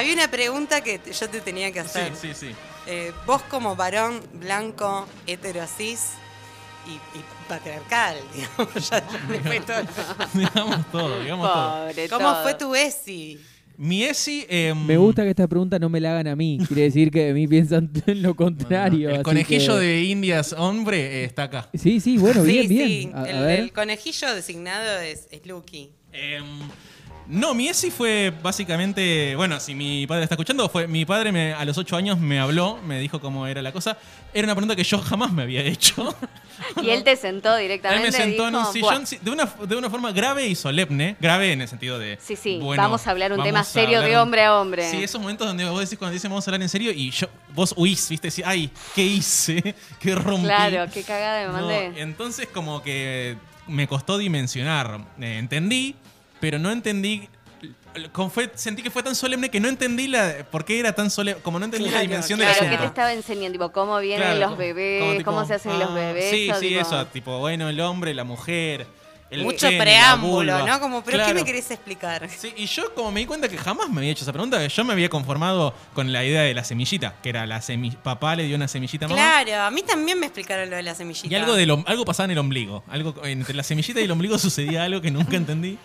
había una pregunta que yo te tenía que Sí, hacer. sí, sí. Eh, vos como varón blanco, heterosis y, y patriarcal, digamos, ya, ya fue todo. digamos todo, digamos todo. ¿Cómo todo. fue tu ESI? Mi ESI... eh, Me gusta que esta pregunta no me la hagan a mí. Quiere decir que de mí piensan en lo contrario. El así conejillo que- de Indias hombre eh, está acá. Sí, sí, bueno, bien, sí, bien. sí, A- a el, ver. el conejillo designado es, es Lucky. Em, no, mi ESI fue básicamente, bueno, si mi padre está escuchando, fue mi padre me- a los 8 años me habló, me dijo cómo era la cosa. Era una pregunta que yo jamás me había hecho. Y él te sentó Él directamente. me sentó en un dijo, sillón sí, de una, de una forma grave y solemne. Grave en el sentido de. Sí, sí, bueno, vamos a hablar un tema serio de hombre a hombre. Sí, esos momentos donde vos decís cuando dicen vamos a hablar en serio y yo, vos huís, ¿viste? Decís, ay, ¿qué hice? ¿Qué rompí? Claro, qué cagada me No, mandé. entonces como que me costó dimensionar. Eh, entendí, pero no entendí. fue- sentí que fue tan solemne que no entendí la, por qué era tan solemne. Como no entendí la Claro, dimensión Claro, del ¿qué asunto. te estaba enseñando? Tipo, ¿cómo vienen Claro, los como- bebés? como tipo, ¿Cómo se hacen los ah, bebés? Sí, o sí, tipo- eso. Tipo, bueno, el hombre, la mujer. El Mucho la preámbulo. ¿no? Como, ¿pero qué me querés explicar? Sí, y yo como me di cuenta que jamás me había hecho esa pregunta, yo me había conformado con la idea de la semillita, que era la semi papá le dio una semillita a mamá. Claro, a mí también me explicaron lo de la semillita. Y algo, del om- algo pasaba en el ombligo. Algo entre la semillita y el ombligo sucedía algo que nunca entendí.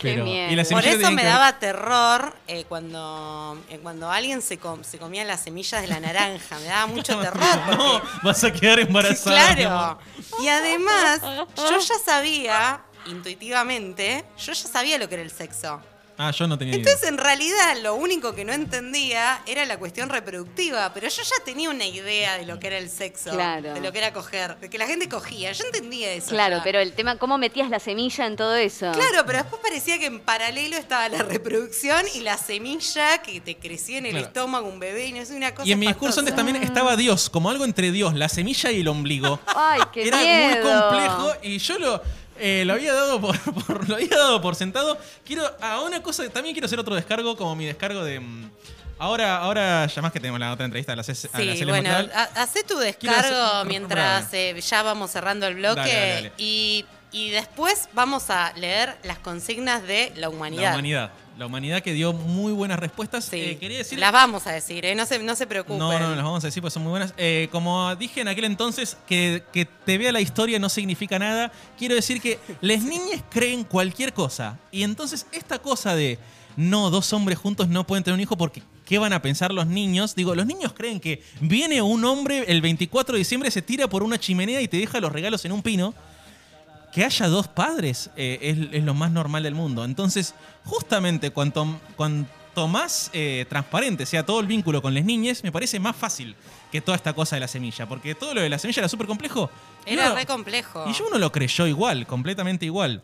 Qué Pero, miedo. y la Por eso me que- daba terror eh, cuando, eh, cuando alguien se, com- se comía las semillas de la naranja. Me daba mucho terror. Porque, No, vas a quedar embarazada. claro. Y además, yo ya sabía, intuitivamente, yo ya sabía lo que era el sexo. Ah, yo no tenía Entonces, en realidad, lo único que no entendía era la cuestión reproductiva. Pero yo ya tenía una idea de lo que era el sexo. Claro. De lo que era coger. De que la gente cogía. Yo entendía eso. Claro, ya. pero el tema, ¿cómo metías la semilla en todo eso? Claro, pero después parecía que en paralelo estaba la reproducción y la semilla que te crecía en el Claro. estómago un bebé y no es una cosa Y en mi discurso antes también estaba Dios, como algo entre Dios, la semilla y el ombligo. Ay, qué Era miedo. muy complejo y yo lo, eh, lo había dado por, por- lo había dado por sentado. Quiero a una cosa, también quiero hacer otro descargo, como mi descargo de. mm, Ahora, ahora ya más que tenemos la otra entrevista a las, a las Sí, Cele bueno, Montreal. ha- hacé tu Quiero descargo hacer- mientras eh, ya vamos cerrando el bloque Dale, dale, dale. Y, y después vamos a leer las consignas de la humanidad. La humanidad. La humanidad que dio muy buenas respuestas. Sí, Eh, quería decir. las vamos a decir, eh, no, se, no se preocupen. No, no, las vamos a decir porque son muy buenas. Eh, como dije en aquel entonces, que, que te vea la historia no significa nada. Quiero decir que las niñas creen cualquier cosa. Y entonces esta cosa de, no, dos hombres juntos no pueden tener un hijo porque ¿qué van a pensar los niños? Digo, los niños creen que viene un hombre el 24 de diciembre, se tira por una chimenea y te deja los regalos en un pino. Que haya dos padres eh, es, es lo más normal del mundo. Entonces, justamente cuanto, cuanto más eh, transparente sea todo el vínculo con las niñas, me parece más fácil que toda esta cosa de la semilla. Porque todo lo de la semilla era súper complejo. Era re complejo. Y yo uno lo creyó igual, completamente igual.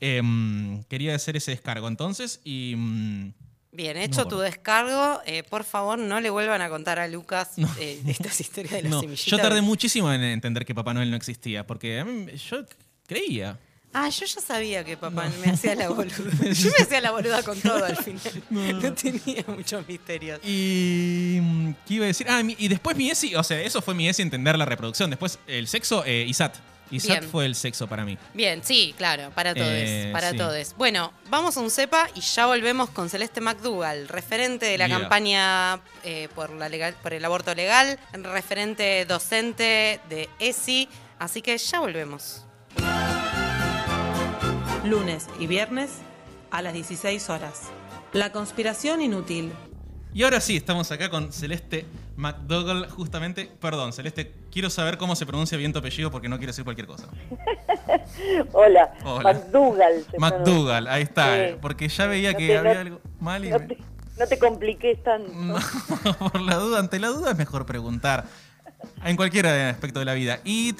Em, quería hacer ese descargo entonces y... mm, Bien, hecho tu descargo, eh, por favor no le vuelvan a contar a Lucas eh, estas historias de la no, yo tardé muchísimo en entender que Papá Noel no existía, porque a mí- yo creía. Ah, yo ya sabía que papá me hacía la boluda. Yo me hacía la boluda con todo al final. No, tenía muchos misterios. Y. mm, ¿Qué iba a decir? Ah, mi- y después mi ESI, o sea, eso fue mi ESI entender la reproducción. Después el sexo, eh, ISAT. ISAT Bien. fue el sexo para mí. Bien, sí, claro, para todos, Eh, para sí. todos. Bueno, vamos a un cepa y ya volvemos con Celeste McDougall, referente de la campaña eh, por, la legal, por el aborto legal, referente docente de ESI, así que ya volvemos. Lunes y viernes a las 16 horas. La conspiración inútil. Y ahora sí, estamos acá con Celeste McDougall, justamente. Perdón, Celeste, quiero saber cómo se pronuncia bien tu apellido porque no quiero decir cualquier cosa. Hola, Hola. McDougall. McDougall, ahí está. Sí. Porque ya veía No que te- había no- algo mal y. No te, no te compliques tanto. No, por la duda, ante la duda es mejor preguntar. En cualquier aspecto de la vida. Y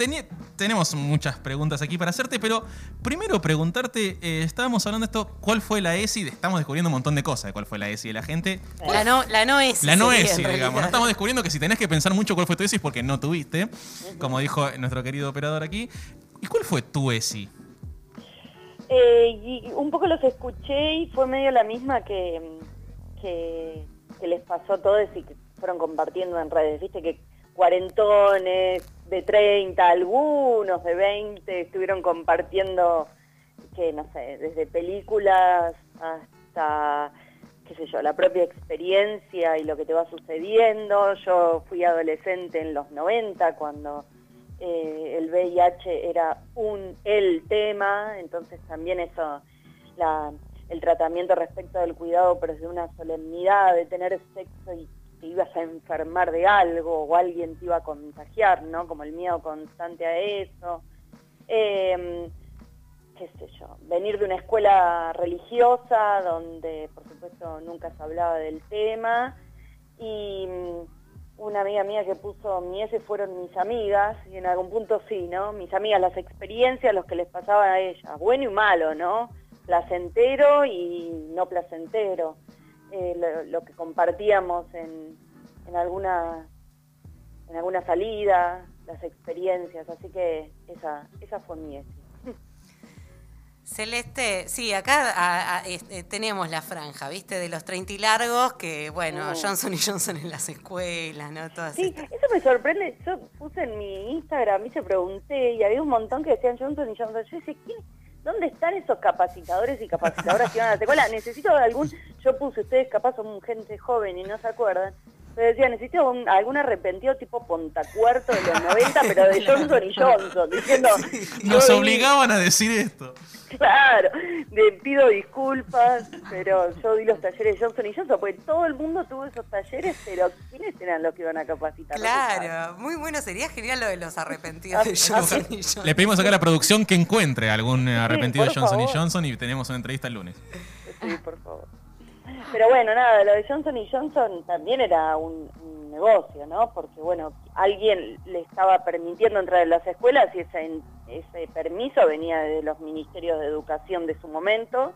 tenemos muchas preguntas aquí para hacerte, pero primero preguntarte, eh, estábamos hablando de esto, ¿cuál fue la ESI? Estamos descubriendo un montón de cosas de cuál fue la ESI de la gente. La no, la no ESI. La no ESI, digamos. No estamos descubriendo que si tenés que pensar mucho cuál fue tu ESI es porque no tuviste, como dijo nuestro querido operador aquí. ¿Y cuál fue tu ESI? Eh, y un poco los escuché y fue medio la misma que, que, que les pasó a todos y que fueron compartiendo en redes. Viste que cuarentones de 30, algunos de 20, estuvieron compartiendo, que no sé, desde películas hasta qué sé yo, la propia experiencia y lo que te va sucediendo. Yo fui adolescente en los 90 cuando eh, el VIH era un el tema, entonces también eso, la, el tratamiento respecto del cuidado, pero de una solemnidad, de tener sexo y ibas a enfermar de algo o alguien te iba a contagiar, ¿no? Como el miedo constante a eso. Eh, qué sé yo, venir de una escuela religiosa donde por supuesto nunca se hablaba del tema y mm, una amiga mía que puso mi S fueron mis amigas y en algún punto sí, ¿no? Mis amigas, las experiencias, los que les pasaba a ellas, bueno y malo, ¿no? Placentero y no placentero, eh, lo, lo, que compartíamos en, en alguna en alguna salida, las experiencias, así que esa, esa fue mi S. Celeste, sí, acá a, a, este, tenemos la franja, ¿viste? De los 30 y largos, que bueno, Mm. Johnson y Johnson en las escuelas, ¿no? Todas Sí, estas- eso me sorprende. Yo puse en mi Instagram y se pregunté, y había un montón que decían Johnson y Johnson. Yo decía, ¿quién- ¿dónde están esos capacitadores y capacitadoras que van a la escuela? Necesito algún, yo puse, ustedes capaz son gente joven y no se acuerdan, pero decía, necesito un- algún arrepentido tipo Pontacuerto de los 90, pero de Johnson y Johnson, diciendo... Nos obligaban a decir esto. Claro, le pido disculpas, pero yo di los talleres Johnson y Johnson, porque todo el mundo tuvo esos talleres, pero ¿quiénes eran los que iban a capacitar? Claro, muy bueno, sería genial lo de los arrepentidos de Johnson y Johnson. Le pedimos acá a la producción que encuentre algún arrepentido de Johnson y. Johnson y tenemos una entrevista el lunes. Sí, por favor. Pero bueno, nada, lo de Johnson y Johnson también era un, un negocio, ¿no? Porque, bueno, alguien le estaba permitiendo entrar en las escuelas y ese, ese permiso venía de los ministerios de educación de su momento.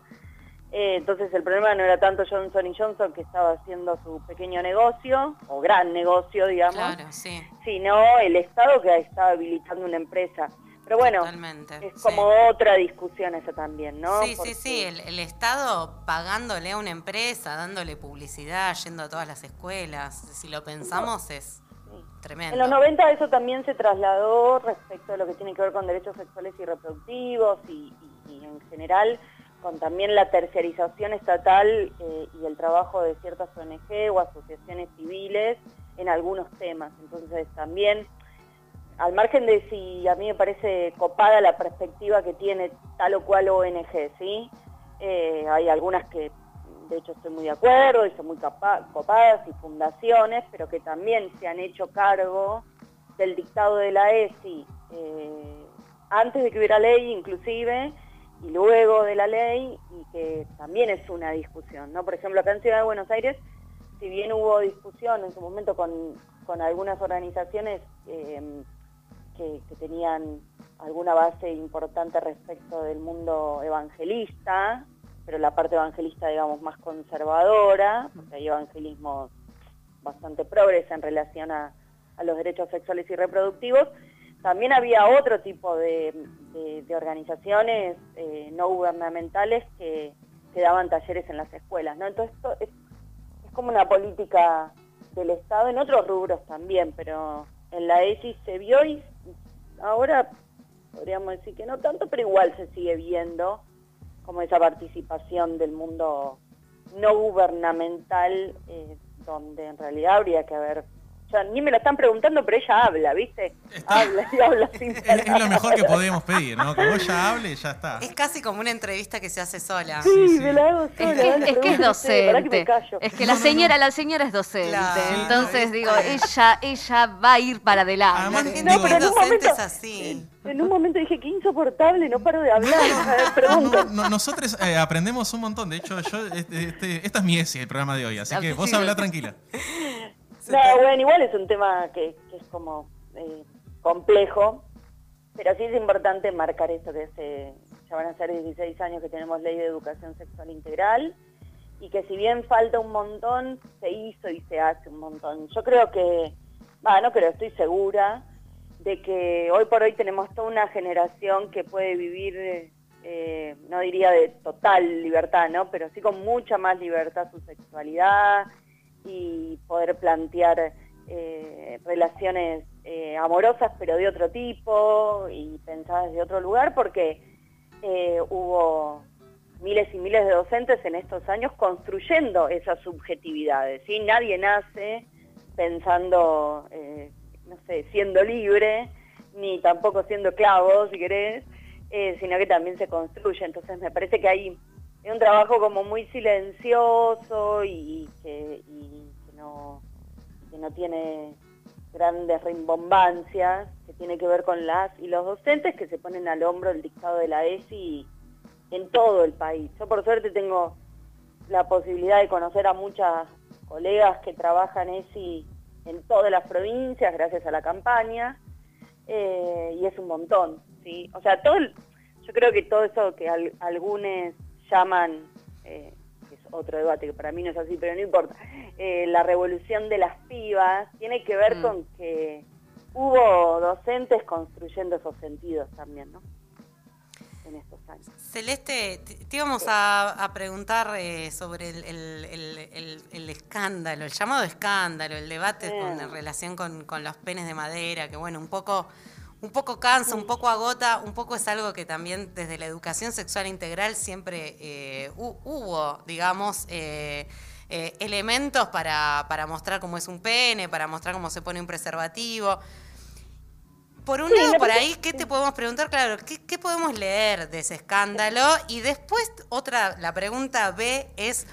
Eh, entonces el problema no era tanto Johnson y Johnson que estaba haciendo su pequeño negocio, o gran negocio, digamos, Claro, sí, sino el Estado que estaba habilitando una empresa. Pero bueno, totalmente. es sí. como otra discusión esa también, ¿no? Sí, sí, sí, el, el Estado pagándole a una empresa, dándole publicidad, yendo a todas las escuelas. Si lo pensamos es Sí. tremendo. En los 90 eso también se trasladó respecto a lo que tiene que ver con derechos sexuales y reproductivos y, y- y en general con también la terciarización estatal eh, y el trabajo de ciertas ONG o asociaciones civiles en algunos temas. Entonces también, al margen de si a mí me parece copada la perspectiva que tiene tal o cual ONG, ¿sí? Eh, hay algunas que de hecho estoy muy de acuerdo y son muy copadas y fundaciones, pero que también se han hecho cargo del dictado de la ESI eh, antes de que hubiera ley inclusive y luego de la ley y que también es una discusión, ¿no? Por ejemplo, acá en Ciudad de Buenos Aires, si bien hubo discusión en su momento con, con algunas organizaciones eh, que, tenían alguna base importante respecto del mundo evangelista, pero la parte evangelista, digamos, más conservadora, porque hay evangelismos bastante progres en relación a, los derechos sexuales y reproductivos, también había otro tipo de, organizaciones eh, no gubernamentales que, que daban talleres en las escuelas, ¿no? Entonces esto es, es como una política del Estado en otros rubros también, pero en la ESI se vio y ahora podríamos decir que no tanto, pero igual se sigue viendo como esa participación del mundo no gubernamental, eh, donde en realidad habría que haber... Ya ni me la están preguntando, pero ella habla, ¿viste? Está- Habla y habla sin Es, es lo mejor que podemos pedir, ¿no? Que vos ya hable y ya está. Es casi como una entrevista que se hace sola. Sí, Sí, sí. me la hago Es sola. que, es, que es que me docente. callo. Es que la señora, la señora es docente. Claro, Entonces no, digo, ella, ella va a ir para adelante. Además, La No, pero que en es un docente momento- es así. En un momento dije que insoportable, no paro de hablar. Nosotros eh, aprendemos un montón. De hecho, yo este, este- esta es mi ESI, el programa de hoy. Así que vos habla tranquila. Se No, bueno, igual es un tema que, es como eh, complejo, pero sí es importante marcar esto que hace, ya van a ser 16 años que tenemos ley de educación sexual integral y que si bien falta un montón, se hizo y se hace un montón. Yo creo que, va, no creo, estoy segura de que hoy por hoy tenemos toda una generación que puede vivir, eh, no diría de total libertad, ¿no? Pero sí con mucha más libertad su sexualidad y poder plantear eh, relaciones eh, amorosas pero de otro tipo y pensadas de otro lugar porque eh, hubo miles y miles de docentes en estos años construyendo esas subjetividades. ¿sí? Nadie nace pensando, eh, no sé, siendo libre, ni tampoco siendo clavo, si querés, eh, sino que también se construye. Entonces me parece que hay, hay un trabajo como muy silencioso y, que, no, tiene grandes rimbombancias, que tiene que ver con las y los docentes que se ponen al hombro el dictado de la ESI en todo el país. Yo por suerte tengo la posibilidad de conocer a muchas colegas que trabajan ESI en todas las provincias gracias a la campaña eh, y es un montón, ¿sí? O sea, todo yo creo que todo eso que algunos llaman, eh, que es otro debate que para mí no es así, pero no importa, eh, la revolución de las pibas tiene que ver mm. con que hubo docentes construyendo esos sentidos también, ¿no? En estos años. Celeste, te, íbamos a, preguntar eh, sobre el, escándalo, el llamado escándalo, el debate con, en relación con, con los penes de madera, que bueno, un poco un poco cansa, un poco agota, un poco es algo que también desde la educación sexual integral siempre eh, hubo, digamos, eh, eh, elementos para, mostrar cómo es un pene, para mostrar cómo se pone un preservativo. Por un lado, por ahí, ¿qué te podemos preguntar? Claro, ¿qué, ¿qué podemos leer de ese escándalo? Y después, otra, la pregunta B es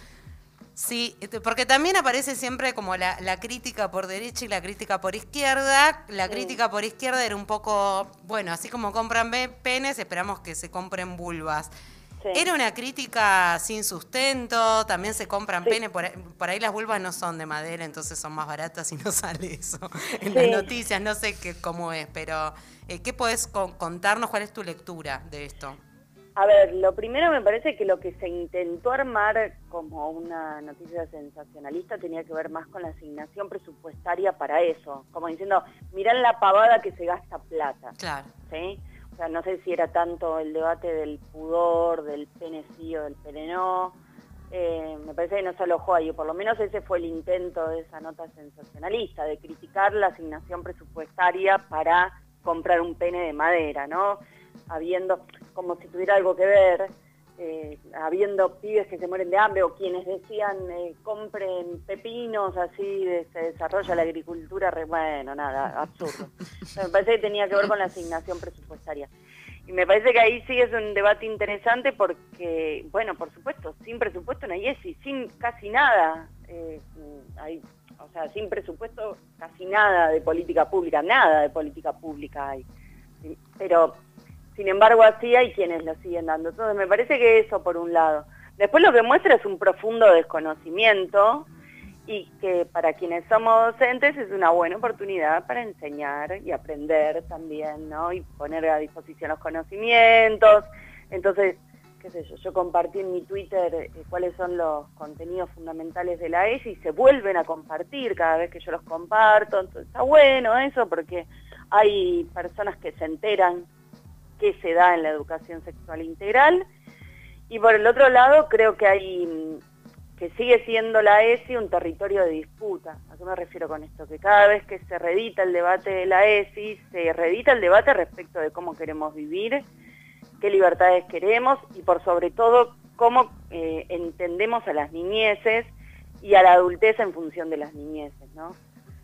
Sí, este, porque también aparece siempre como la, crítica por derecha y la crítica por izquierda. La crítica por izquierda era un poco, bueno, así como compran penes, esperamos que se compren vulvas. Era una crítica sin sustento, también se compran penes, por, ahí las vulvas no son de madera, entonces son más baratas y no sale eso en las noticias, no sé qué, cómo es, pero eh, ¿qué puedes contarnos? ¿Cuál es tu lectura de esto? A ver, lo primero me parece que lo que se intentó armar como una noticia sensacionalista tenía que ver más con la asignación presupuestaria para eso, como diciendo, mirá la pavada que se gasta plata. Claro. ¿sí? O sea, no sé si era tanto el debate del pudor, del pene sí o del pene no. Eh, me parece que no se alojó ahí, por lo menos ese fue el intento de esa nota sensacionalista, de criticar la asignación presupuestaria para comprar un pene de madera, ¿no? Habiendo, como si tuviera algo que ver, eh, habiendo pibes que se mueren de hambre o quienes decían eh, compren pepinos, así se desarrolla la agricultura, bueno, nada, absurdo. me parece que tenía que ver con la asignación presupuestaria. Y me parece que ahí sí es un debate interesante porque, bueno, por supuesto, sin presupuesto no hay ESI, sin casi nada, eh, hay, o sea, sin presupuesto casi nada de política pública, nada de política pública hay. Pero sin embargo, así hay quienes lo siguen dando. Entonces, me parece que eso por un lado. Después lo que muestra es un profundo desconocimiento y que para quienes somos docentes es una buena oportunidad para enseñar y aprender también, ¿no? Y poner a disposición los conocimientos. Entonces, qué sé yo, yo compartí en mi Twitter eh, cuáles son los contenidos fundamentales de la ESI y se vuelven a compartir cada vez que yo los comparto. Entonces, está bueno eso porque hay personas que se enteran que se da en la educación sexual integral. Y por el otro lado, creo que hay que sigue siendo la ESI un territorio de disputa. ¿A qué me refiero con esto? Que cada vez que se reedita el debate de la ESI, se reedita el debate respecto de cómo queremos vivir, qué libertades queremos y por sobre todo cómo eh, entendemos a las niñeces y a la adultez en función de las niñeces, ¿no?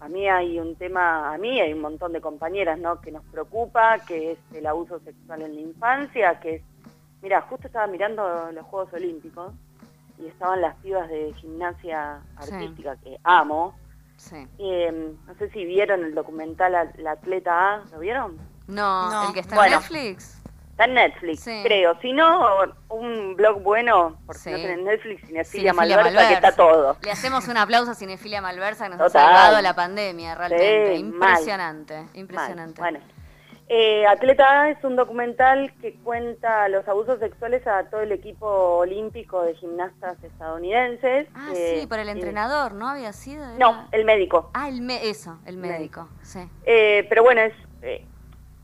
A mí hay un tema, a mí hay un montón de compañeras, ¿no? Que nos preocupa, que es el abuso sexual en la infancia, que es, mira, justo estaba mirando los Juegos Olímpicos y estaban las pibas de gimnasia artística que amo. Sí. Em, no sé si vieron el documental La Atleta A, ¿lo vieron? No, el que está en Netflix. Está en Netflix, creo. Si no, un blog bueno, porque si no tenés Netflix, Cinefilia, Malversa, que está todo. Le hacemos un aplauso a Cinefilia Malversa que nos ha salvado la pandemia, realmente. impresionante, impresionante. Bueno. Eh, Atleta es un documental que cuenta los abusos sexuales a todo el equipo olímpico de gimnastas estadounidenses. Ah, sí, por el entrenador, ¿no? Había sido. No, el médico. Ah, el eso, el médico, sí. Eh, pero bueno, es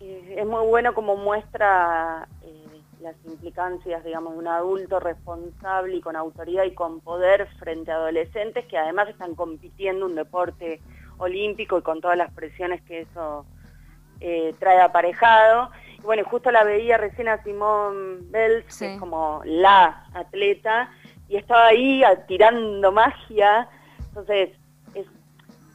eh, es muy bueno como muestra eh, las implicancias, digamos, de un adulto responsable y con autoridad y con poder frente a adolescentes que además están compitiendo un deporte olímpico y con todas las presiones que eso eh, trae aparejado. Bueno, justo la veía recién a Simón Bells, que es como la atleta, y estaba ahí tirando magia. Entonces, es,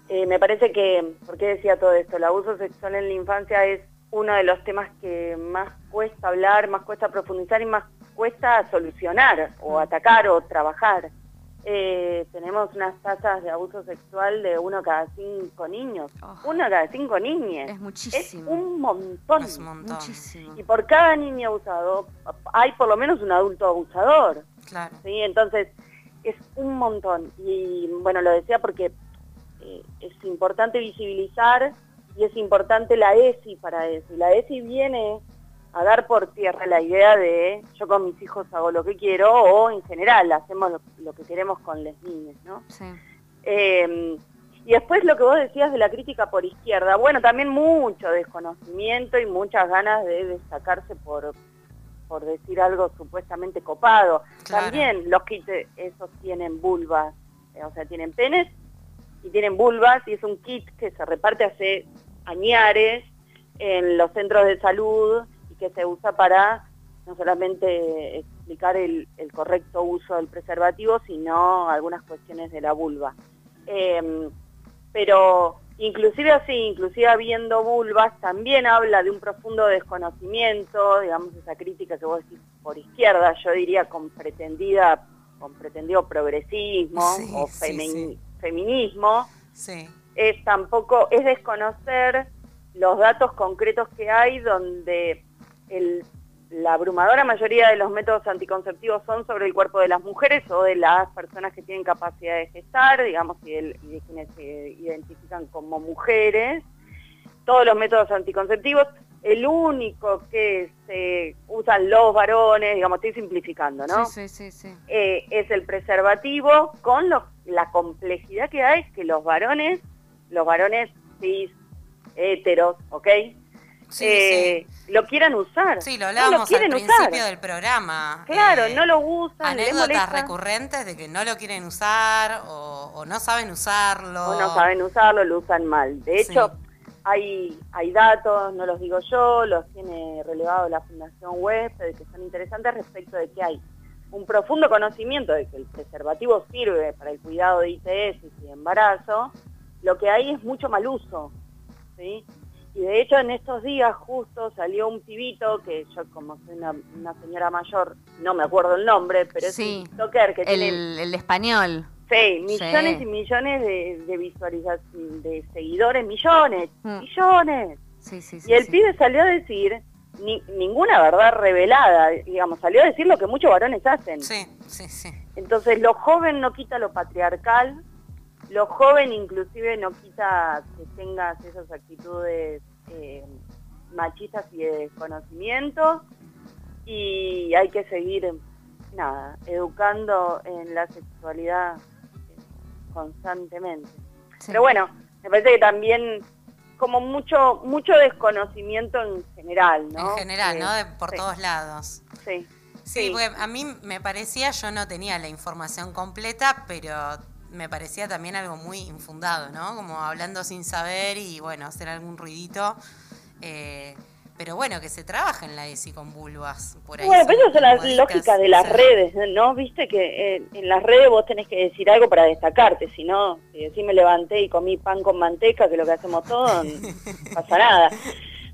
eh, me parece que, ¿por qué decía todo esto? El abuso sexual en la infancia es uno de los temas que más cuesta hablar, más cuesta profundizar y más cuesta solucionar o atacar o trabajar. Eh, tenemos unas tasas de abuso sexual de uno cada cinco niños. Oh. Uno cada cinco niñas. Es muchísimo. Es un montón. Es un montón. Muchísimo. Y por cada niño abusado hay por lo menos un adulto abusador. Claro. ¿sí? Entonces, es un montón. Y bueno, lo decía porque eh, es importante visibilizar y es importante la ESI para eso. Y la ESI viene a dar por tierra la idea de yo con mis hijos hago lo que quiero o en general hacemos lo, que queremos con las niñas, ¿no? Sí. Eh, y después lo que vos decías de la crítica por izquierda, bueno, también mucho desconocimiento y muchas ganas de destacarse por, por decir algo supuestamente copado. También los kits esos tienen vulvas, o sea, tienen penes y tienen vulvas y es un kit que se reparte hace añares en los centros de salud que se usa para no solamente explicar el, correcto uso del preservativo, sino algunas cuestiones de la vulva. Em, pero inclusive así, inclusive habiendo vulvas, también habla de un profundo desconocimiento, digamos esa crítica que vos decís por izquierda, yo diría con pretendida, con pretendido progresismo o feminismo, es tampoco, es desconocer los datos concretos que hay donde la abrumadora mayoría de los métodos anticonceptivos son sobre el cuerpo de las mujeres o de las personas que tienen capacidad de gestar, digamos, y de, quienes se identifican como mujeres. Todos los métodos anticonceptivos, el único que se usan los varones, digamos, estoy simplificando, ¿no? Sí, sí, sí. Eh, es el preservativo con la complejidad que hay que los varones, los varones cis, heteros, ¿ok? Eh, lo quieran usar. Sí, lo hablábamos al principio del programa. Claro, eh, no lo usan. Anécdotas recurrentes de que no lo quieren usar o, no saben usarlo. O no saben usarlo, lo usan mal. De hecho, hay, hay datos, no los digo yo, los tiene relevado la Fundación Web, que son interesantes respecto de que hay un profundo conocimiento de que el preservativo sirve para el cuidado de ITS y de embarazo, lo que hay es mucho mal uso. ¿sí? Y de hecho en estos días justo salió un pibito, que yo como soy una, señora mayor, no me acuerdo el nombre, pero es un TikToker que el, tiene... El español. Sí, millones y millones de, de visualizaciones, de seguidores, millones, mm. millones. Sí, sí, y el pibe salió a decir ni, ninguna verdad revelada, digamos, salió a decir lo que muchos varones hacen. Sí, sí, sí. Entonces lo joven no quita lo patriarcal, lo joven inclusive no quita que tengas esas actitudes eh, machistas y de desconocimiento y hay que seguir, nada, educando en la sexualidad eh, constantemente. Pero bueno, me parece que también como mucho mucho desconocimiento en general, ¿no? En general, ¿no? De, por todos lados. Sí. Sí, porque a mí me parecía, yo no tenía la información completa, pero me parecía también algo muy infundado, ¿no? Como hablando sin saber y bueno, hacer algún ruidito. Eh, pero bueno, que se trabaja en la ESI con vulvas. Por ahí bueno, pero eso son las lógicas de las redes, ¿no? Viste que eh, en las redes vos tenés que decir algo para destacarte, si no, si decís me levanté y comí pan con manteca, que es lo que hacemos todos, no pasa nada.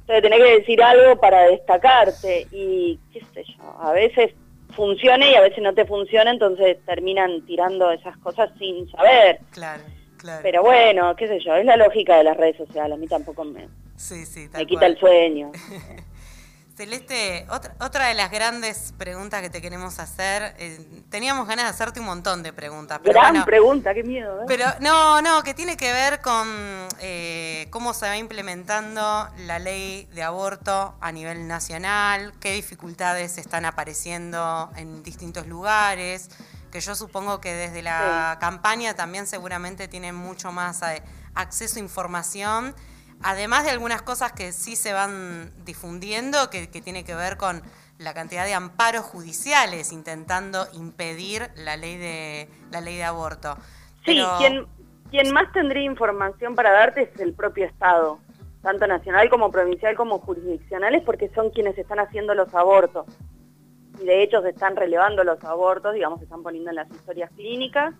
Entonces tenés que decir algo para destacarte y qué sé yo, a veces funcione y a veces no te funciona, entonces terminan tirando esas cosas sin saber. Claro, claro. Pero bueno, qué sé yo, es la lógica de las redes sociales, a mí tampoco me, sí, sí, me quita el sueño. Celeste, otra, otra de las grandes preguntas que te queremos hacer, eh, teníamos ganas de hacerte un montón de preguntas. Pero Gran pregunta, qué miedo. ¿eh? Pero no, no, que tiene que ver con eh, cómo se va implementando la ley de aborto a nivel nacional, qué dificultades están apareciendo en distintos lugares, que yo supongo que desde la campaña también seguramente tienen mucho más acceso a información además de algunas cosas que sí se van difundiendo, que, tiene que ver con la cantidad de amparos judiciales intentando impedir la ley de la ley de aborto. Sí, quien, quien más tendría información para darte es el propio Estado. tanto nacional como provincial como jurisdiccionales, porque son quienes están haciendo los abortos. Y de hecho se están relevando los abortos, digamos, se están poniendo en las historias clínicas.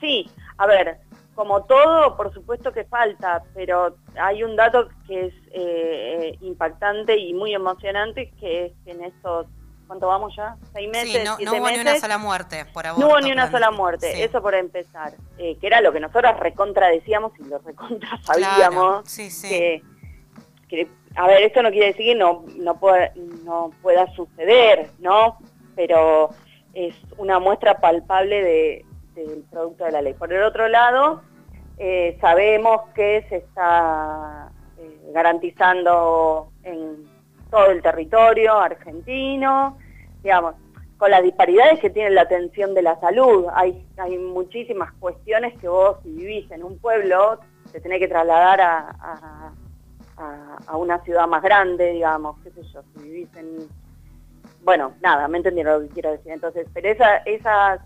Sí, a ver, como todo, por supuesto que falta, pero hay un dato que es eh, impactante y muy emocionante, que es que en estos, ¿cuánto vamos ya? ¿Seis meses? Sí, no, no hubo ni una sola muerte por aborto. No hubo ni una sola muerte, Sí. eso por empezar. Eh, que era lo que nosotros recontra decíamos y lo recontra sabíamos. Claro, sí, sí. Que, que, a ver, esto no quiere decir que no, no, pueda, no pueda suceder, ¿no? Pero es una muestra palpable de, del producto de la ley. Por el otro lado, eh, sabemos que se está eh, garantizando en todo el territorio argentino, digamos, con las disparidades que tiene la atención de la salud. Hay, hay muchísimas cuestiones que vos, si vivís en un pueblo, te tenés que trasladar a, a, una ciudad más grande, digamos, qué sé yo, si vivís en... Bueno, nada, me entendieron lo que quiero decir. Entonces, pero esa, esas,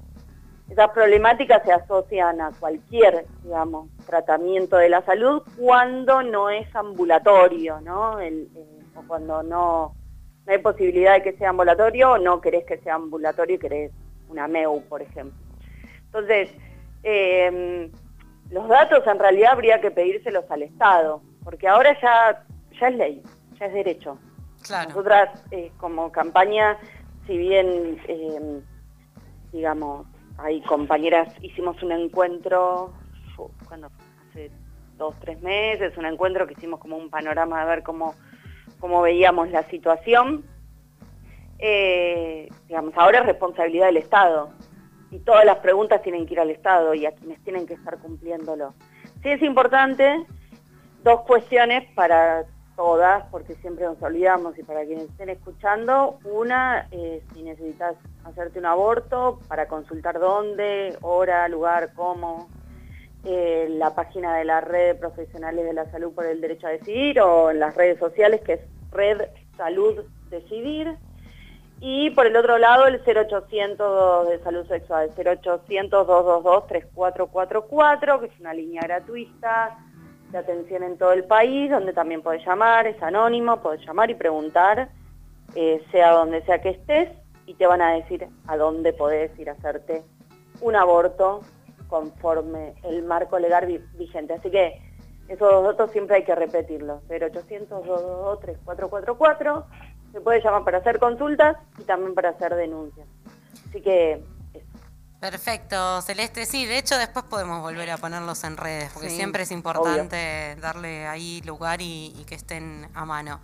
esas problemáticas se asocian a cualquier, digamos, tratamiento de la salud cuando no es ambulatorio, ¿no? El- eh, o cuando no, no hay posibilidad de que sea ambulatorio o no querés que sea ambulatorio y querés una MEU, por ejemplo. Entonces, eh, los datos en realidad habría que pedírselos al Estado, porque ahora ya, ya es ley, ya es derecho. Claro. Nosotras, eh, como campaña, si bien, eh, digamos, hay compañeras, hicimos un encuentro, cuando hace dos, tres meses, un encuentro que hicimos como un panorama de ver cómo, cómo veíamos la situación. Eh, digamos, ahora es responsabilidad del Estado y todas las preguntas tienen que ir al Estado y a quienes tienen que estar cumpliéndolo. Sí es importante dos cuestiones para todas, porque siempre nos olvidamos y para quienes estén escuchando. Una, eh, si necesitas hacerte un aborto, para consultar dónde, hora, lugar, cómo. Eh, la página de la Red Profesionales de la Salud por el Derecho a Decidir o en las redes sociales que es Red Salud Decidir. Y por el otro lado el 0800 de salud sexual, 0800-222-3444, que es una línea gratuita de atención en todo el país, donde también podés llamar, es anónimo, podés llamar y preguntar, eh, sea donde sea que estés, y te van a decir a dónde podés ir a hacerte un aborto conforme el marco legal vi- vigente. Así que esos dos datos siempre hay que repetirlos. 0800-222-3444, se puede llamar para hacer consultas y también para hacer denuncias. Así que. Perfecto, Celeste. Sí, de hecho después podemos volver a ponerlos en redes, porque Sí, siempre es importante darle ahí lugar y, y que estén a mano.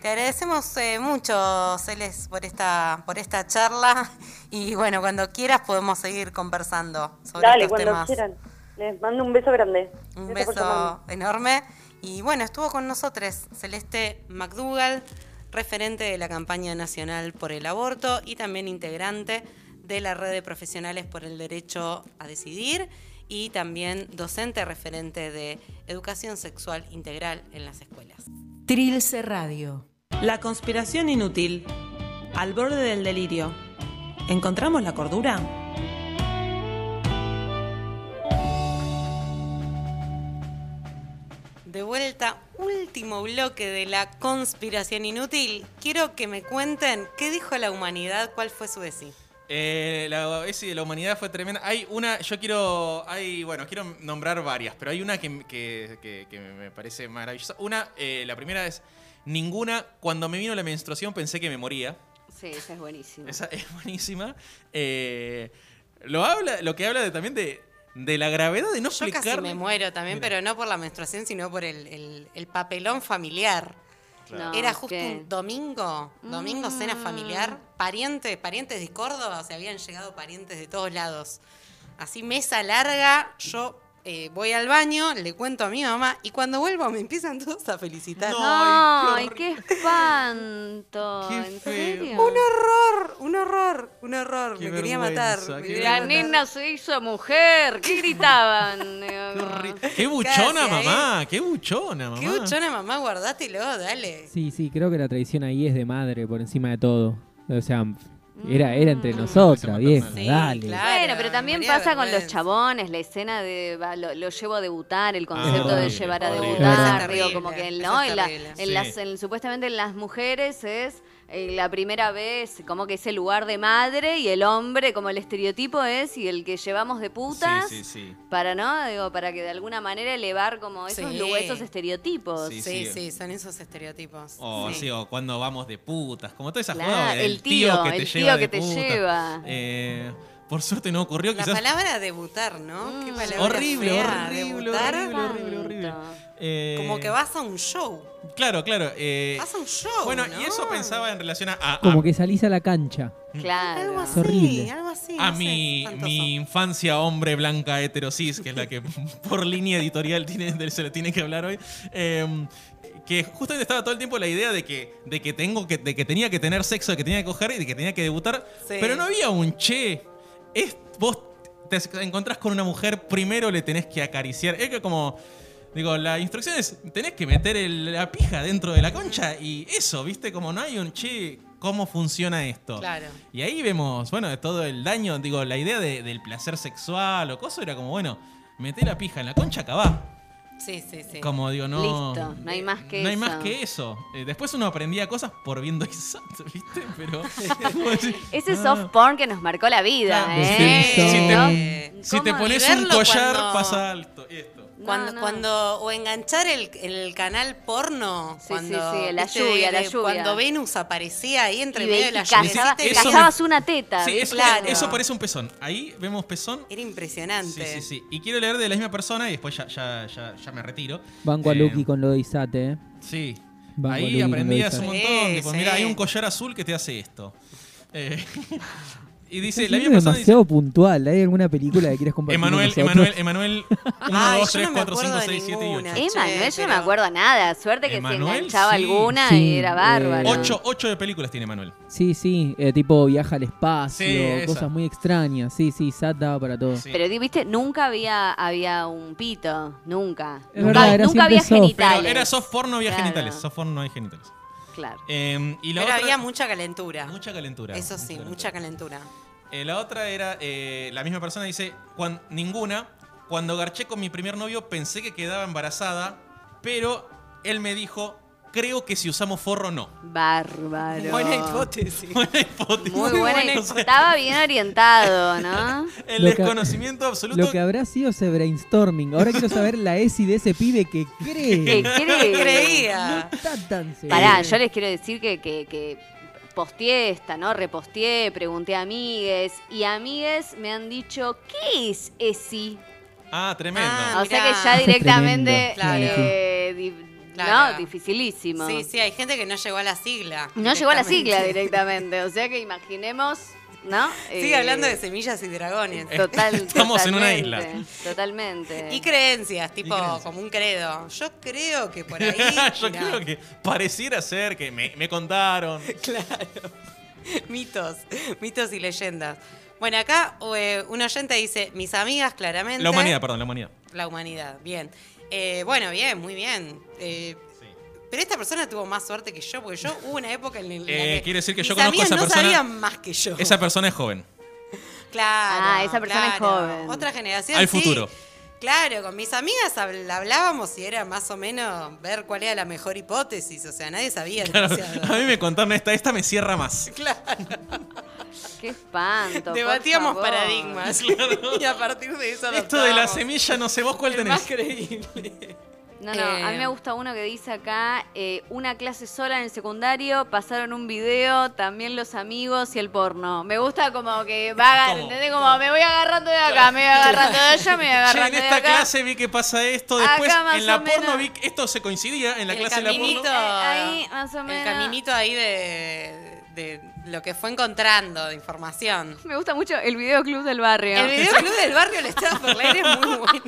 Te agradecemos eh, mucho, Celeste, por esta, por esta charla. Y bueno, cuando quieras podemos seguir conversando sobre Dale, estos cuando temas. quieran. Les mando un beso grande. Un Gracias beso enorme. Y bueno, estuvo con nosotros Celeste McDougall, referente de la campaña nacional por el aborto y también integrante de la red de profesionales por el derecho a decidir y también docente referente de educación sexual integral en las escuelas. Trilce Radio. La conspiración inútil. Al borde del delirio. ¿Encontramos la cordura? De vuelta, último bloque de la conspiración inútil. Quiero que me cuenten qué dijo la humanidad, cuál fue su desi. Eh, la de la humanidad fue tremenda. Hay una, yo quiero, hay, bueno, quiero nombrar varias, pero hay una que, que- que- que me parece maravillosa. Una, eh, la primera es, ninguna, cuando me vino la menstruación pensé que me moría. Sí, esa es buenísima. Esa es buenísima. Eh, lo, habla, lo que habla de, también de, de la gravedad de no Yo casi me muero también, Mira. pero no por la menstruación, sino por el, el- el papelón familiar. No, Era justo ¿qué? un domingo, domingo cena Mm. familiar, parientes, parientes de Córdoba, o sea, habían llegado parientes de todos lados. Así mesa larga, yo eh, voy al baño, le cuento a mi mamá y cuando vuelvo me empiezan todos a felicitar. No. Ay, qué qué espanto. Qué ¿En serio? Un horror, un horror, un horror, Qué me quería matar. me quería La matar. nena se hizo mujer. ¿Qué gritaban? Qué, buchona, Casi ahí. mamá. Qué buchona, mamá. Qué buchona mamá, guardátelo, dale. Sí, sí, creo que la tradición ahí es de madre por encima de todo. O sea, Era, era entre Mm. nosotras, vieja, Sí, dale. claro. Bueno, pero también pasa con los chabones, la escena de va, lo, lo llevo a debutar, el concepto de llevar a debutar, digo, como que no, en la- terrible. en Sí. las, en- supuestamente en las mujeres es eh, la primera vez, como que es el lugar de madre y el hombre, como el estereotipo es, y el que llevamos de putas, Sí, sí, sí. para, ¿no? Digo, para que de alguna manera elevar como esos, esos estereotipos. Sí, Sí, sí. sí, son esos estereotipos. O sí. sí, o cuando vamos de putas, como toda esa Claro, el tío, que te el lleva tío de que te puta. lleva. Eh, por suerte no ocurrió, La quizás. palabra debutar, ¿no? Qué Mm. palabra Horrible, fea, horrible, debutar. horrible, horrible, horrible. Eh, Como que vas a un show. Claro, claro. eh, Vas a un show. bueno, ¿no? y eso pensaba en relación a, a- Como que salís a la cancha. Claro. Algo así, horrible. algo así. a sé, mi, mi infancia hombre blanca heterosis, que es la que por línea editorial tiene, del- se le tiene que hablar hoy. eh, que justamente estaba todo el tiempo la idea de que, de que tengo que, de que tenía que tener sexo, de que tenía que coger y de que tenía que debutar. Sí. Pero no había un che. Es, vos te encontrás con una mujer, primero le tenés que acariciar. Es que como. Digo, la instrucción es, tenés que meter el- la pija dentro de la concha y eso, ¿viste? Como no hay un che, ¿cómo funciona esto? Claro. Y ahí vemos, bueno, todo el daño, digo, la idea de- del placer sexual o cosa era como, bueno, meté la pija en la concha, acabá. Sí, sí, sí. Como digo, no. Listo, no hay más que No hay eso. más que eso. Eh, después uno aprendía cosas por viendo ISAT, ¿viste? Pero. Ese Ah. soft porn que nos marcó la vida, Claro, ¿eh? sí, sí, Si te pones un collar, cuando- pasa alto. Esto. Cuando, No, no. cuando, o enganchar el, el canal porno, Sí, cuando, sí, sí, la lluvia, de- la lluvia. Cuando Venus aparecía ahí entre Y, medio de la y lluvia. Sí, cazabas una teta. Sí, eso, Claro. eso parece un pezón. Ahí vemos pezón. Era Sí, impresionante. sí, sí. Y quiero leer de la misma persona y después ya, ya, ya, ya me retiro. Banco a Eh, Lucky con lo de Isate, ¿eh? Sí. Banco Ahí Lucky con aprendí lo de hace un montón. Sí, tipo, sí. mira, hay un collar azul que te hace esto. Eh, y dice, la misma persona dice, demasiado puntual. ¿Hay alguna película que quieras compartir Emanuel, con nosotros? Emanuel, Emanuel 1, Ay, 2, yo 3, no me 4, 5, acuerdo de 6, 7 y 8. ninguna. Emanuel, yo no me pero- acuerdo nada. Suerte que Emanuel, se enganchaba sí. alguna Sí, y era bárbaro. eh, 8, 8 de películas tiene Emanuel. Sí, sí, eh, tipo viaja al espacio, Sí, esa. cosas muy extrañas. Sí, sí, Sat daba para todo. Sí. Pero viste, nunca había, había un pito. Nunca. Es nunca verdad, era nunca había soft. genitales. Pero era soft porn, no había Claro. genitales. Soft porn no hay genitales. Claro. Eh, y la Pero otra, había mucha calentura. mucha calentura. Eso sí, mucha calentura. Eh, la otra era, eh, la misma persona dice, "Cuan- ninguna, cuando garché con mi primer novio pensé que quedaba embarazada, pero él me dijo, creo que si usamos forro no. Bárbaro. Buena hipótesis. Buena hipótesis. Muy buena. buena y- hipótesis. Estaba bien orientado, ¿no? El Lo que- desconocimiento absoluto. Lo que habrá sido ese brainstorming. Ahora quiero saber la ESI de ese pibe que cree. ¿Qué cree? Creía. No está tan seguro. Pará, yo les quiero decir que, que, que posteé esta, ¿no? Reposteé, pregunté a amigues y amigues me han dicho, ¿qué es ESI? Ah, tremendo. Ah, o sea que ya directamente, eh, di- Claro. no, dificilísimo. Sí, sí, hay gente que no llegó a la sigla. No llegó a la sigla directamente, o sea que imaginemos, ¿no? Sigue Eh, hablando de semillas y dragones. Total, Estamos en una totalmente, isla. Totalmente. Y creencias, tipo creencias. como un credo. Yo creo que por ahí. Yo mirá, creo que pareciera ser que me, me contaron. Claro. mitos, mitos y leyendas. Bueno, acá eh, un oyente dice, mis amigas claramente... La humanidad, perdón, la humanidad. La humanidad, bien. Eh, bueno, bien, muy bien. Eh, Pero esta persona tuvo más suerte que yo, porque yo hubo una época en la Eh, que quiere decir que yo conozco a amigas esa no persona. sabían más que yo. Esa persona es joven. Claro. Ah, esa persona es claro. joven. Otra generación. Sí. futuro. Claro, con mis amigas habl- hablábamos y era más o menos ver cuál era la mejor hipótesis. O sea, nadie sabía Claro, demasiado. a mí me contaron esta, esta me cierra más. Claro. Qué espanto. por Debatíamos favor. paradigmas. Y a partir de eso Esto de la semilla, no sé vos cuál el tenés. más creíble. No, no, a mí Eh. me gusta uno que dice acá, eh, una clase sola en el secundario, pasaron un video, también los amigos y el porno. Me gusta como que va, agar- ¿Cómo? ¿entendés? Como me voy agarrando de acá, me voy agarrando de allá, me voy Che, agarrando en de esta acá. clase vi que pasa esto. Después, en la porno menos. vi que esto se coincidía. En la El clase de la caminito, porno. Eh, ahí, más o el menos. caminito ahí de, de lo que fue encontrando de información. Me gusta mucho el videoclub del barrio. El videoclub del barrio Le Estaba por leer es muy bueno.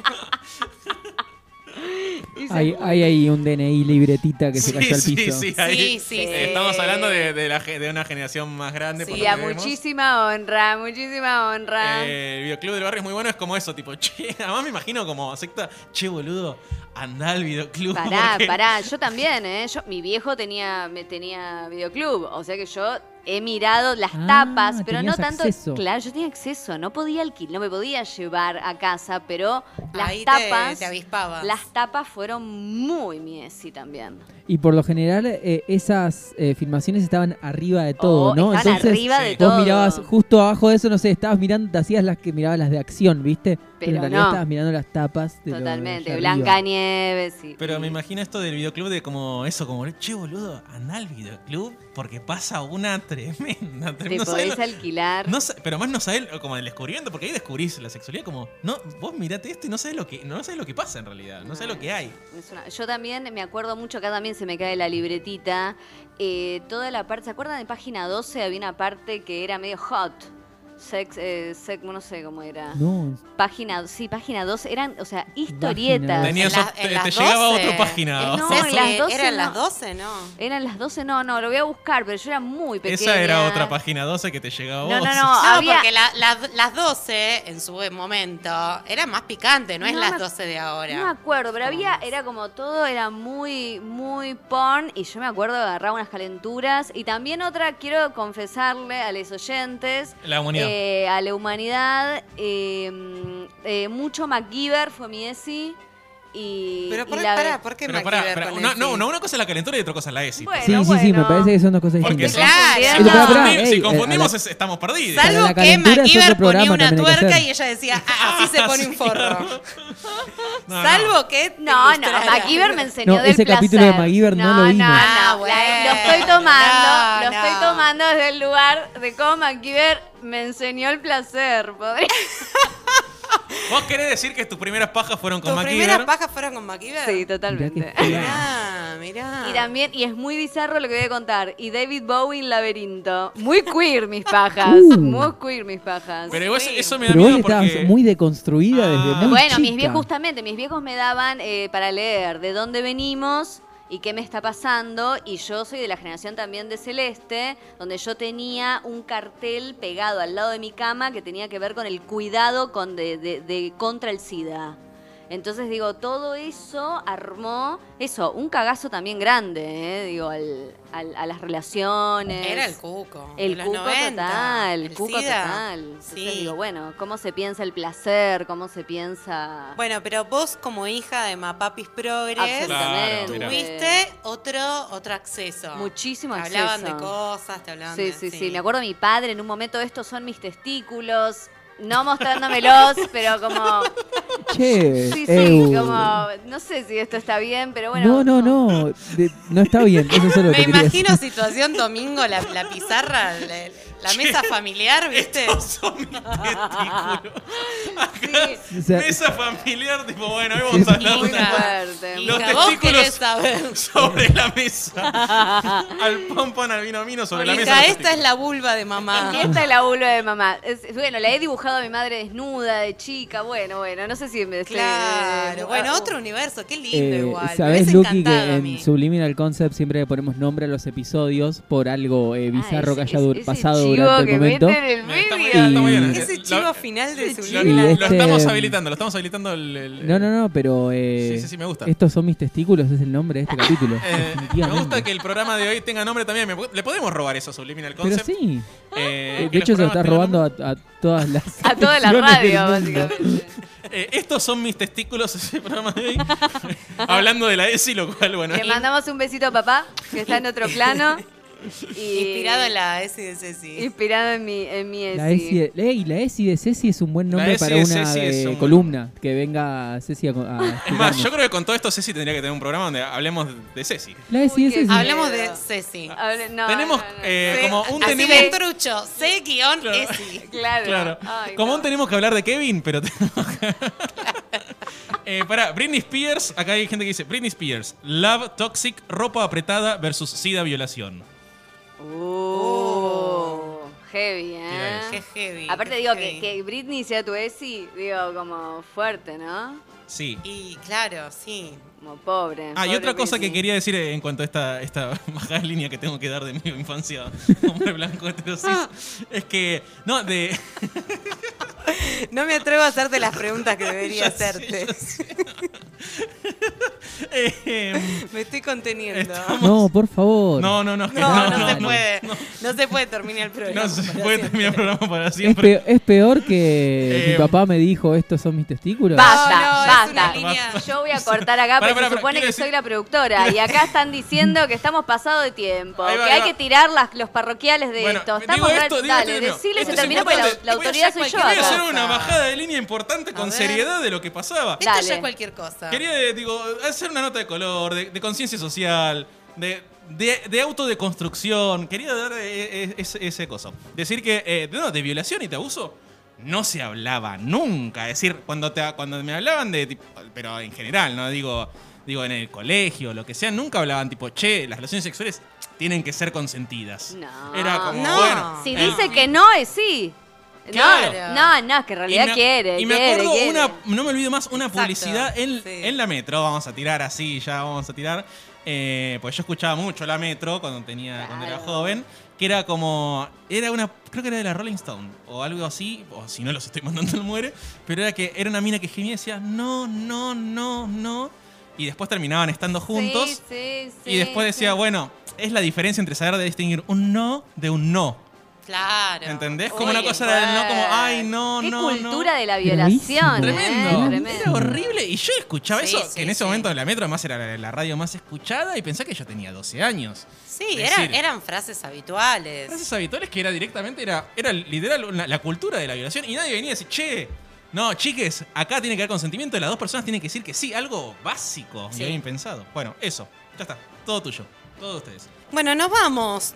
Hay, hay ahí un DNI libretita que se Sí, cayó al sí, piso. sí, ahí. Sí, sí, Eh, sí. Estamos hablando de, de la ge- de una generación más grande. por Sí, lo Y a que vemos. muchísima honra, muchísima honra. Eh, el videoclub del barrio es muy bueno, es como eso, tipo, che, además me imagino como secta, che boludo, anda al videoclub. Pará, porque- pará, yo también, ¿eh? Yo, mi viejo tenía, me tenía videoclub, o sea que yo he mirado las Ah, tapas, pero no tanto. acceso. Claro, yo tenía acceso, no podía alquilar, no me podía llevar a casa, pero las Ahí te- tapas. te avispabas. Las tapas fueron muy miesi también. Y por lo general, eh, esas eh, filmaciones estaban arriba de todo, Oh, ¿no? estaban Entonces, arriba de vos todo. mirabas justo abajo de eso, no sé, estabas mirando, te hacías las que mirabas las de acción, ¿viste? Pero, en Pero realidad no. estabas mirando las tapas de lo de Totalmente. Blanca arriba. Nieves. Y, Pero me imagino esto del videoclub de como eso, como, che, boludo, anda al videoclub porque pasa una tremenda. Te tremenda. No sabés podés alquilar. no pero más no sabés como el descubrimiento, porque ahí descubrís la sexualidad como, no, vos mirate esto y no sabés lo que, no sabés lo que pasa en realidad, no sabés lo que hay. Una- yo también me acuerdo mucho, acá también se me cae la libretita. eh, toda la parte, ¿se acuerdan de página 12? Había una parte que era medio hot. Sex, eh, sex, no sé cómo era. No, Página, sí, página 12. Eran, o sea, historietas. En te, te llegaba 12. otra página. Eh, no, Sí, en las 12 ¿Eran no. las 12? No. Eran las 12, no, no, lo voy a buscar, pero yo era muy pequeña. Esa era otra página 12 que te llegaba a No, vos. no, no. No, había- porque la- la- las 12 en su momento eran más picantes, no es las me- 12 de ahora. No me acuerdo, pero había, era como todo, era muy, muy porn. Y yo me acuerdo de agarrar unas calenturas. Y también otra, quiero confesarle a los oyentes, La humanidad. eh, a la humanidad, eh, eh, mucho MacGyver fue mi ESI. Y, Pero y por, la- pará, ¿por qué Pero MacGyver pará, pará, con una, no, sí? no, una cosa es la calentura y otra cosa es la ESI. Bueno, sí, sí, sí, me bueno. parece que son dos cosas Porque distintas. si, Claro. si No, pará, confundi- ey, si eh, confundimos la- es- estamos perdidos. Salvo la que MacGyver ponía una tuerca y ella decía, ah, así se pone un forro. No, no. Salvo que. No, no. MacGyver me enseñó No, del ese capítulo de placer. MacGyver no lo vimos. No, no, Ah, la- lo estoy bueno, tomando, no, lo no. estoy tomando desde el lugar de cómo MacGyver me enseñó el placer. ¿podría? ¿Vos querés decir que tus primeras pajas fueron con ¿Tus MacGyver? primeras pajas fueron con MacGyver? Sí, totalmente. Mirá Mirá. Y también, y es muy bizarro lo que voy a contar. Y David Bowie en laberinto. Muy queer mis pajas. Uh. Muy queer mis pajas. Pero igual eso me da Pero vos miedo estabas porque... muy deconstruida desde Ah. muy bueno, mis viejos, justamente, mis viejos me daban eh, para leer de dónde venimos y qué me está pasando. Y yo soy de la generación también de Celeste, donde yo tenía un cartel pegado al lado de mi cama que tenía que ver con el cuidado con de, de- de- contra el SIDA. Entonces digo, todo eso armó, eso, un cagazo también grande, eh, digo, al- al- a las relaciones. Era el cuco. El cuco 90, total, el cuco SIDA. total. Entonces Sí. digo, bueno, ¿cómo se piensa el placer? ¿Cómo se piensa...? Bueno, pero vos como hija de Mapapis Progres Absolutamente. Claro, mira. tuviste otro, otro acceso. Muchísimo Te Hablaban de acceso. cosas, te hablaban Sí, de... sí, sí. Me acuerdo de mi padre en un momento, estos son mis testículos, no mostrándomelos, pero como... Che, Sí, sí, como... No sé si esto está bien, pero bueno... no, no, no. de- no está bien. Eso es lo Me que imagino situación domingo, la, la pizarra, la, la mesa familiar, ¿viste? Estos son mis testículos. Sí, O sea, Mesa familiar, tipo, bueno, ahí vamos a hablar muy de. Los Hija, vos testículos querés saber. sobre la mesa. Al pompón, al vino vino sobre la mesa. Los esta es testículos. la vulva de mamá. Esta es la vulva de mamá. Es- bueno, la he dibujado a mi madre desnuda, de chica. Bueno, bueno, no sé si me... Claro, eh, bueno, uh, otro universo, qué lindo Eh, igual. me Sabés, hubiese Lucky, que mí. en Subliminal Concept siempre le ponemos nombre a los episodios por algo eh, bizarro Ah, que haya dur- ese pasado chivo durante el momento. medio. Y- Ese Lo- chivo final de su chivo. Lo, este- lo estamos habilitando, lo estamos habilitando el... el- No, no, no, pero eh, Sí, sí, sí, me gusta. estos son mis testículos, es el nombre de este capítulo. Eh, me definitivamente. gusta que el programa de hoy tenga nombre también. Me- le podemos robar eso, Subliminal Pero Concept. sí, Eh, de hecho se lo está robando a, a todas las A toda la radio, básicamente. Eh, estos son mis testículos, ese programa de hoy. Hablando de la ESI, lo cual, bueno. Le mandamos un besito a papá, que está en otro plano. Y Inspirado en la S de Ceci. Inspirado en mi, en mi La ESI. ESI, de- ey, la ESI de Ceci es un buen nombre ESI para de una eh, un- columna. Que venga Ceci a, a Es más, yo creo que con todo esto Ceci tendría que tener un programa donde hablemos de Ceci. La ESI Uy, qué Ceci. Hablemos de. Ceci. Hable- no, tenemos no, no. eh, como un así tenemos... de trucho, C-Esi. Claro. Claro. Ay, como no. un tenemos que hablar de Kevin, pero tenemos que... eh, para Britney Spears, acá hay gente que dice Britney Spears, Love Toxic, ropa apretada versus SIDA violación. Uh, heavy, ¿eh? Qué heavy. Aparte qué digo heavy. que, que Britney sea tu ESI, digo, como fuerte, ¿no? Sí. Y claro, sí. Como pobre. Ah, y otra cosa que quería decir en cuanto a esta, esta bajada de línea que tengo que dar de mi infancia, hombre blanco heterosis, es que, no, de, No me atrevo a hacerte las preguntas que debería Ya sé, hacerte. ya sé. Eh, Me estoy conteniendo. No, por favor. no, no, no, No, no, no, se no, puede. No, se puede terminar el programa. No se puede siempre. terminar el programa para Es, siempre. es peor que Eh, mi papá me dijo, estos son mis testículos. Basta, basta. Yo voy a cortar acá porque se supone que decir- soy la productora y acá están diciendo que estamos pasados de tiempo, va, que hay va. que tirar las, los parroquiales de Bueno, esto. Estamos esto, dale, decirle se terminó porque la, autoridad soy yo Voy a hacer una bajada de línea importante con seriedad de lo que pasaba. Esto ya es cualquier cosa. Quería, eh, digo, hacer una nota de color, de, de conciencia social, de, de, de autodeconstrucción. Quería dar eh, eh, ese, ese coso. Decir que eh, de, no, de violación y de abuso no se hablaba nunca. Es decir, cuando, te, cuando me hablaban de. tipo, Pero en general, ¿no? Digo, digo, en el colegio, lo que sea, nunca hablaban tipo, che, las relaciones sexuales tienen que ser consentidas. No. Era como, No. bueno. Si eh, dice que no, es sí. Claro. No, no, es que en realidad y me, quiere. Y me quiere, acuerdo quiere. una, no me olvido más, una Exacto, publicidad en, sí. en la metro, vamos a tirar así, ya vamos a tirar. Eh, pues yo escuchaba mucho la metro cuando tenía, cuando era joven, que era como, era una, creo que era de la Rolling Stone, o algo así, o si no los estoy mandando al muere, pero era que era una mina que gemía y decía, no, no, no, no, y después terminaban estando juntos, Sí, sí, sí, y después decía, sí. bueno, es la diferencia entre saber de distinguir un no de un no. Claro. ¿Entendés? Como Oye, una cosa de no, como, ay, no, Qué no, cultura no. de la violación. Tremendo. ¿eh? Tremendo. Era horrible. Y yo escuchaba Sí, eso, sí, que en ese sí. momento en la metro además era la, la radio más escuchada y pensé que yo tenía 12 años. Sí, eran, decir, eran frases habituales. Frases habituales que era directamente, era, era literal la cultura de la violación y nadie venía a decir, che, no, chiques, acá tiene que haber consentimiento, las dos personas tienen que decir que sí, algo básico Sí. y bien pensado. Bueno, eso, ya está, todo tuyo, todos ustedes. Bueno, nos vamos.